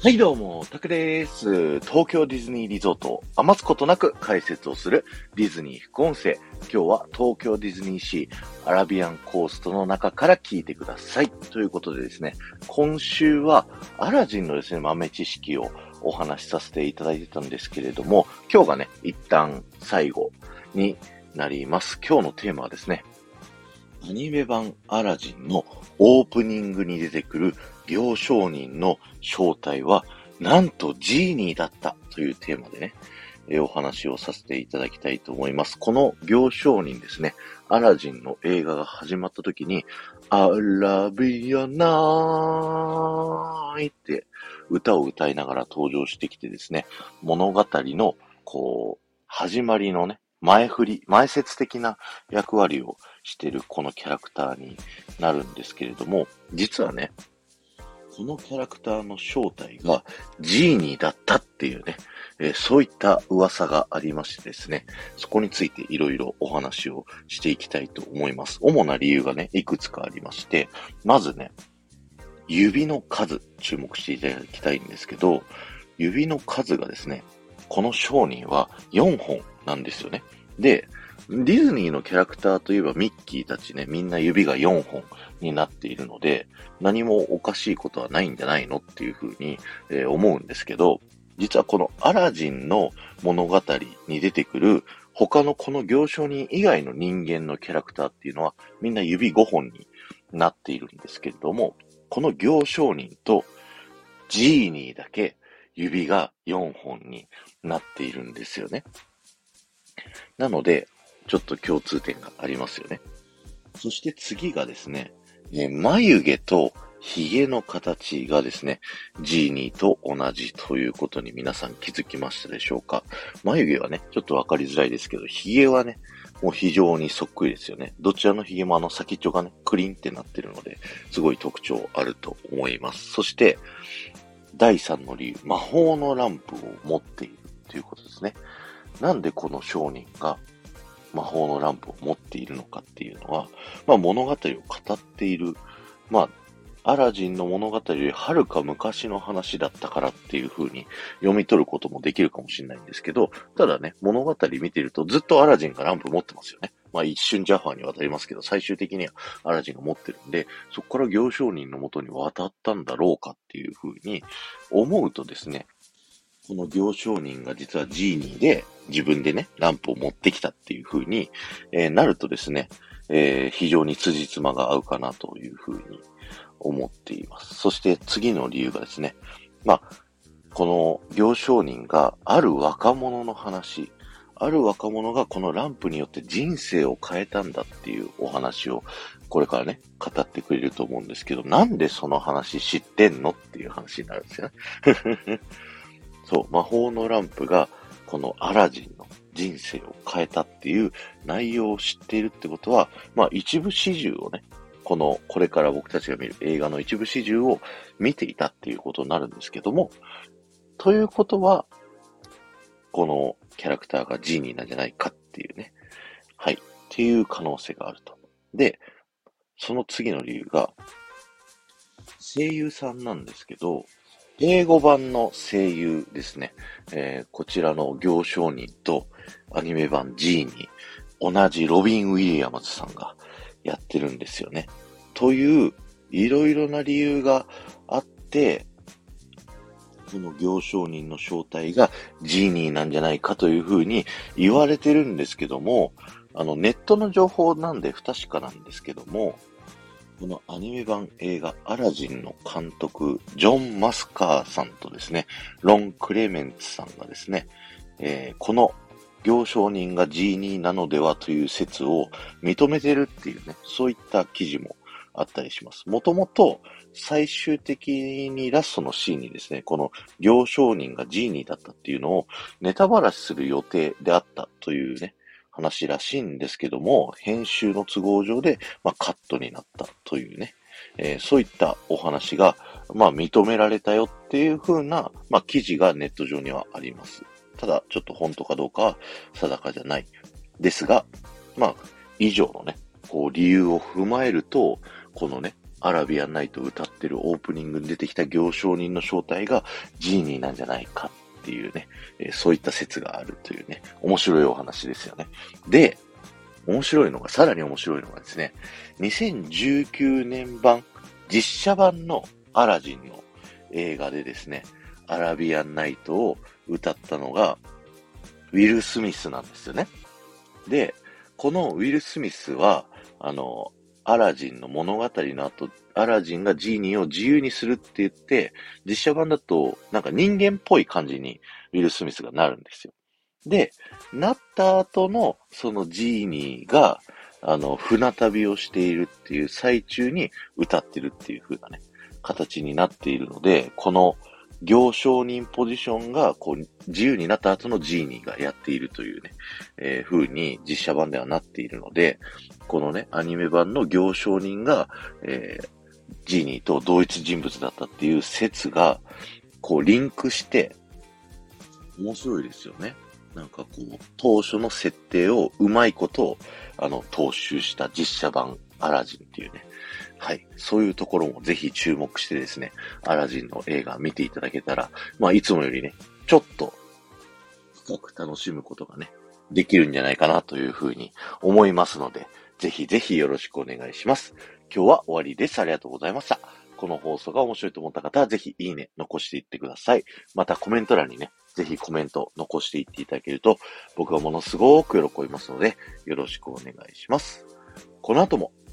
はいどうも、タクです。東京ディズニーリゾートを余すことなく解説をするディズニー副音声。今日は東京ディズニーシーアラビアンコーストの中から聞いてください。ということでですね、今週はアラジンのですね、豆知識をお話しさせていただいてたんですけれども、今日がね、一旦最後になります。今日のテーマはですね、アニメ版アラジンのオープニングに出てくる行商人の正体は、なんとジーニーだったというテーマでね、えお話をさせていただきたいと思います。この行商人ですね、アラジンの映画が始まった時に、アラビアナーイって歌を歌いながら登場してきてですね、物語の、こう、始まりのね、前振り、前説的な役割をしてるこのキャラクターになるんですけれども、実はね、このキャラクターの正体がジーニーだったっていうね、えー、そういった噂がありましてですね、そこについていろいろお話をしていきたいと思います。主な理由がね、いくつかありまして、まずね、指の数、注目していただきたいんですけど、指の数がですね、この商人は4本なんですよね。で、ディズニーのキャラクターといえばミッキーたちね、みんな指が4本になっているので、何もおかしいことはないんじゃないのっていうふうに、えー、思うんですけど、実はこのアラジンの物語に出てくる他のこの行商人以外の人間のキャラクターっていうのはみんな指5本になっているんですけれども、この行商人とジーニーだけ指が4本になっているんですよね。なので、ちょっと共通点がありますよね。そして次がですね、え眉毛と髭の形がですね、ジーニーと同じということに皆さん気づきましたでしょうか眉毛はね、ちょっとわかりづらいですけど、髭はね、もう非常にそっくりですよね。どちらの髭もあの先っちょがね、クリンってなってるので、すごい特徴あると思います。そして、第3の理由、魔法のランプを持っているということですね。なんでこの商人が魔法のランプを持っているのかっていうのは、まあ物語を語っている、まあ、アラジンの物語よりはるか昔の話だったからっていう風に読み取ることもできるかもしれないんですけど、ただね、物語見てるとずっとアラジンがランプ持ってますよね。まあ一瞬ジャファーに渡りますけど、最終的にはアラジンが持ってるんで、そこから行商人のもとに渡ったんだろうかっていう風に思うとですね、この行商人が実はジーニーで自分でね、ランプを持ってきたっていう風に、えー、なるとですね、えー、非常に辻褄が合うかなという風に思っています。そして次の理由がですね、まあ、この行商人がある若者の話、ある若者がこのランプによって人生を変えたんだっていうお話をこれからね、語ってくれると思うんですけど、なんでその話知ってんのっていう話になるんですよね。そう、魔法のランプが、このアラジンの人生を変えたっていう内容を知っているってことは、まあ一部始終をね、この、これから僕たちが見る映画の一部始終を見ていたっていうことになるんですけども、ということは、このキャラクターがジーニーなんじゃないかっていうね。はい。っていう可能性があると。で、その次の理由が、声優さんなんですけど、英語版の声優ですね。えー、こちらの行商人とアニメ版 G に同じロビン・ウィリアムズさんがやってるんですよね。という、いろいろな理由があって、この行商人の正体がジーニーなんじゃないかというふうに言われてるんですけども、あの、ネットの情報なんで不確かなんですけども、このアニメ版映画アラジンの監督、ジョン・マスカーさんとですね、ロン・クレメンツさんがですね、えー、この行商人がジーニーなのではという説を認めてるっていうね、そういった記事もあったりします。もともと最終的にラストのシーンにですね、この行商人がジーニーだったっていうのをネタバラシする予定であったというね、話らしいんですけども、編集の都合上で、まあ、カットになったというね、えー、そういったお話が、まあ、認められたよっていう風な、まあ、記事がネット上にはあります。ただ、ちょっと本当かどうかは定かじゃない。ですが、まあ、以上のね、こう、理由を踏まえると、このね、アラビアンナイト歌ってるオープニングに出てきた行商人の正体がジーニーなんじゃないかっていうね、え、そういった説があるというね、面白いお話ですよね。で、面白いのが、さらに面白いのがですね、2019年版、実写版のアラジンの映画でですね、アラビアンナイトを歌ったのが、ウィル・スミスなんですよね。で、このウィル・スミスは、あの、アラジンの物語の後、アラジンがジーニーを自由にするって言って、実写版だと、なんか人間っぽい感じにウィル・スミスがなるんですよ。で、なった後の、そのジーニーが、あの、船旅をしているっていう最中に歌ってるっていう風なね、形になっているので、この行商人ポジションが、こう、自由になった後のジーニーがやっているというね、えー、風に実写版ではなっているので、このね、アニメ版の行商人が、えー、ジーニーと同一人物だったっていう説が、こう、リンクして、面白いですよね。なんかこう、当初の設定をうまいことを、あの、踏襲した実写版アラジンっていうね、はい。そういうところもぜひ注目してですね、アラジンの映画見ていただけたら、まあ、いつもよりね、ちょっと深く楽しむことがね、できるんじゃないかなというふうに思いますので、ぜひぜひよろしくお願いします。今日は終わりです。ありがとうございました。この放送が面白いと思った方は、ぜひいいね、残していってください。またコメント欄にね、ぜひコメント残していっていただけると、僕はものすごく喜びますので、よろしくお願いします。この後も